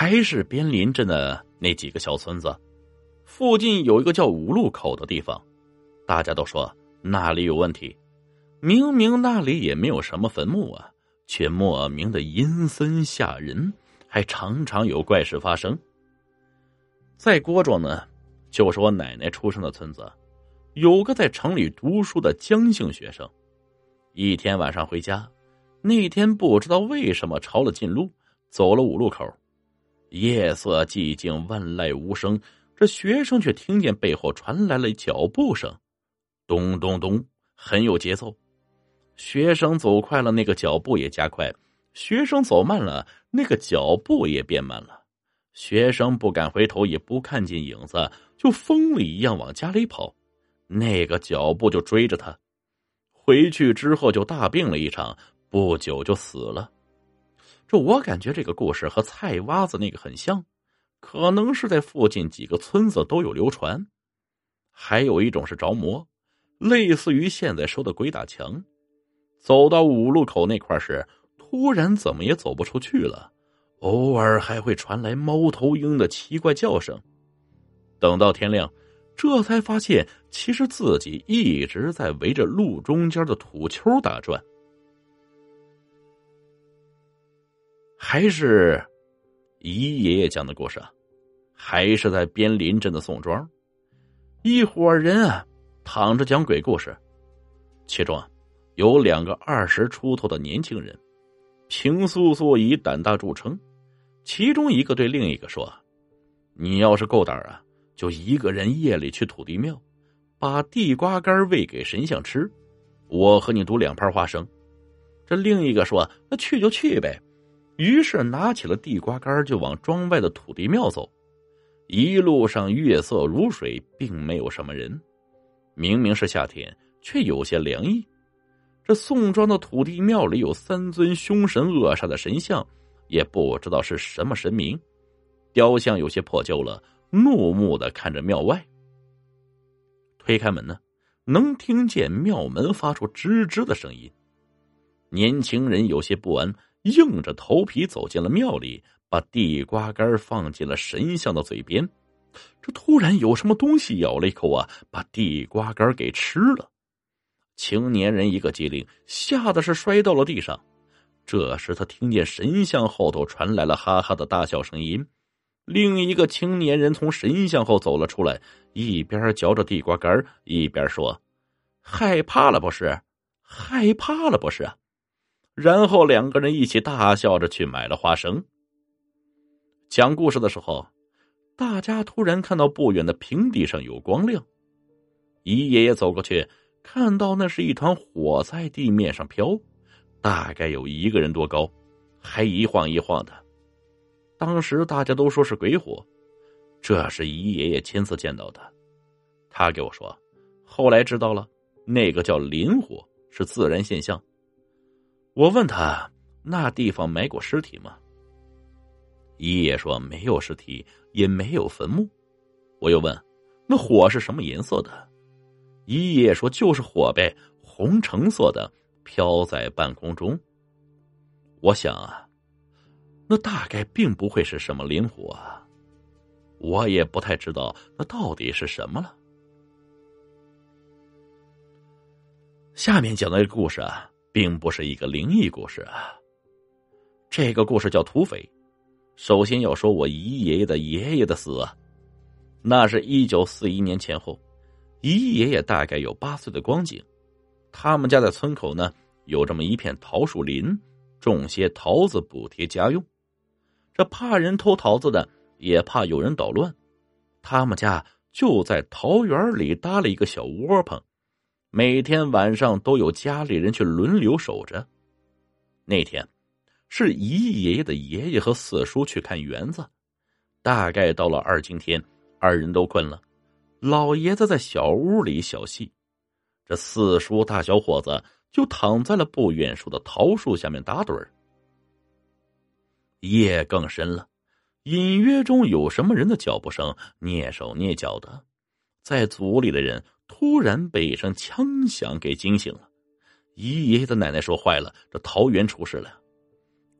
还是边邻镇的那几个小村子，附近有一个叫五路口的地方，大家都说那里有问题。明明那里也没有什么坟墓啊，却莫名的阴森吓人，还常常有怪事发生。在郭庄呢，就是我奶奶出生的村子，有个在城里读书的江姓学生，一天晚上回家，那天不知道为什么抄了近路，走了五路口。夜色寂静，万籁无声。这学生却听见背后传来了脚步声，咚咚咚，很有节奏。学生走快了，那个脚步也加快；学生走慢了，那个脚步也变慢了。学生不敢回头，也不看见影子，就疯了一样往家里跑。那个脚步就追着他。回去之后就大病了一场，不久就死了。这我感觉这个故事和菜洼子那个很像，可能是在附近几个村子都有流传。还有一种是着魔，类似于现在说的鬼打墙。走到五路口那块时，突然怎么也走不出去了，偶尔还会传来猫头鹰的奇怪叫声。等到天亮，这才发现其实自己一直在围着路中间的土丘打转。还是姨爷爷讲的故事啊，还是在边林镇的宋庄，一伙人啊躺着讲鬼故事，其中啊有两个二十出头的年轻人，平素素以胆大著称。其中一个对另一个说：“你要是够胆啊，就一个人夜里去土地庙，把地瓜干喂给神像吃，我和你赌两盘花生。”这另一个说：“那去就去呗。”于是拿起了地瓜干，就往庄外的土地庙走。一路上月色如水，并没有什么人。明明是夏天，却有些凉意。这宋庄的土地庙里有三尊凶神恶煞的神像，也不知道是什么神明。雕像有些破旧了，怒目的看着庙外。推开门呢，能听见庙门发出吱吱的声音。年轻人有些不安。硬着头皮走进了庙里，把地瓜干放进了神像的嘴边。这突然有什么东西咬了一口啊，把地瓜干给吃了。青年人一个机灵，吓得是摔到了地上。这时他听见神像后头传来了哈哈的大笑声音。另一个青年人从神像后走了出来，一边嚼着地瓜干，一边说：“害怕了不是？害怕了不是？”然后两个人一起大笑着去买了花生。讲故事的时候，大家突然看到不远的平地上有光亮。姨爷爷走过去，看到那是一团火在地面上飘，大概有一个人多高，还一晃一晃的。当时大家都说是鬼火，这是姨爷爷亲自见到的。他给我说，后来知道了，那个叫磷火，是自然现象。我问他：“那地方埋过尸体吗？”爷爷说：“没有尸体，也没有坟墓。”我又问：“那火是什么颜色的？”爷爷说：“就是火呗，红橙色的，飘在半空中。”我想啊，那大概并不会是什么灵火啊，我也不太知道那到底是什么了。下面讲的这个故事啊。并不是一个灵异故事啊。这个故事叫土匪。首先要说我姨爷爷的爷爷的死，那是一九四一年前后，姨爷爷大概有八岁的光景。他们家在村口呢，有这么一片桃树林，种些桃子补贴家用。这怕人偷桃子的，也怕有人捣乱，他们家就在桃园里搭了一个小窝棚。每天晚上都有家里人去轮流守着。那天是姨爷爷的爷爷和四叔去看园子，大概到了二更天，二人都困了，老爷子在小屋里小憩，这四叔大小伙子就躺在了不远处的桃树下面打盹。夜更深了，隐约中有什么人的脚步声，蹑手蹑脚的，在组里的人。突然被一声枪响给惊醒了，姨爷爷的奶奶说：“坏了，这桃园出事了。”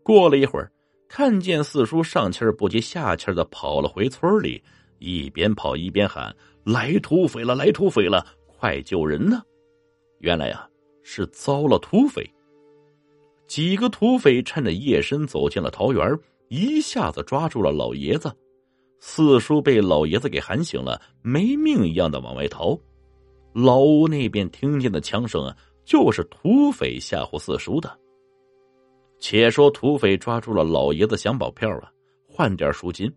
过了一会儿，看见四叔上气不接下气的跑了回村里，一边跑一边喊：“来土匪了！来土匪了！快救人呢！”原来呀，是遭了土匪。几个土匪趁着夜深走进了桃园，一下子抓住了老爷子。四叔被老爷子给喊醒了，没命一样的往外逃。老屋那边听见的枪声啊，就是土匪吓唬四叔的。且说土匪抓住了老爷子想保票啊，换点赎金，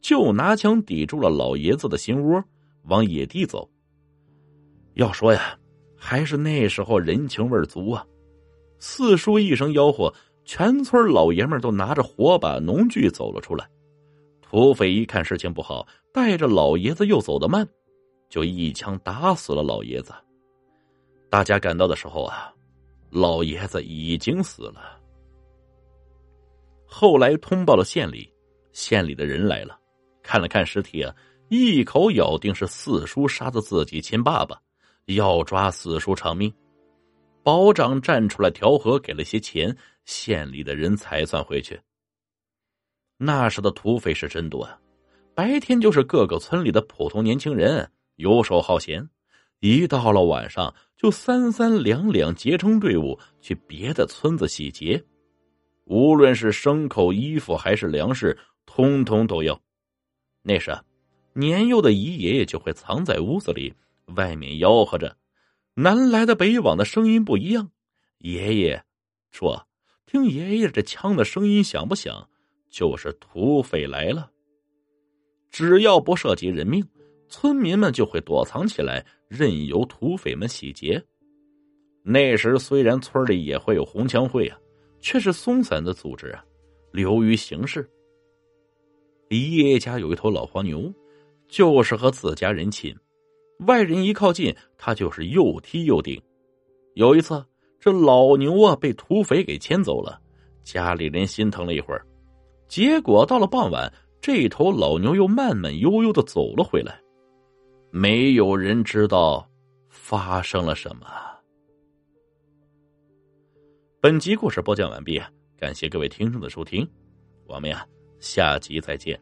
就拿枪抵住了老爷子的心窝，往野地走。要说呀，还是那时候人情味足啊！四叔一声吆喝，全村老爷们都拿着火把、农具走了出来。土匪一看事情不好，带着老爷子又走得慢，就一枪打死了老爷子。大家赶到的时候啊，老爷子已经死了。后来通报了县里，县里的人来了，看了看尸体啊，一口咬定是四叔杀的自己亲爸爸，要抓四叔偿命。保长站出来调和，给了些钱，县里的人才算回去。那时的土匪是真多啊，白天就是各个村里的普通年轻人，游手好闲；一到了晚上，就三三两两结成队伍去别的村子洗劫。无论是牲口、衣服还是粮食，通通都要。那时，年幼的姨爷爷就会藏在屋子里，外面吆喝着：“南来的北往的声音不一样。”爷爷说：“听爷爷这枪的声音响不响，就是土匪来了。只要不涉及人命，村民们就会躲藏起来，任由土匪们洗劫。那时虽然村里也会有红枪会啊。”却是松散的组织啊，流于形式。李爷爷家有一头老黄牛，就是和自家人亲，外人一靠近，他就是又踢又顶。有一次，这老牛啊被土匪给牵走了，家里人心疼了一会儿，结果到了傍晚，这头老牛又慢慢悠悠的走了回来，没有人知道发生了什么。本集故事播讲完毕，感谢各位听众的收听，我们呀下集再见。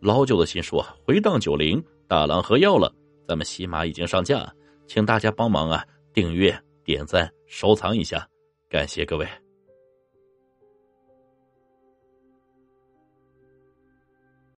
老九的新书《回荡九零》大郎喝药了，咱们喜马已经上架，请大家帮忙啊订阅、点赞、收藏一下，感谢各位。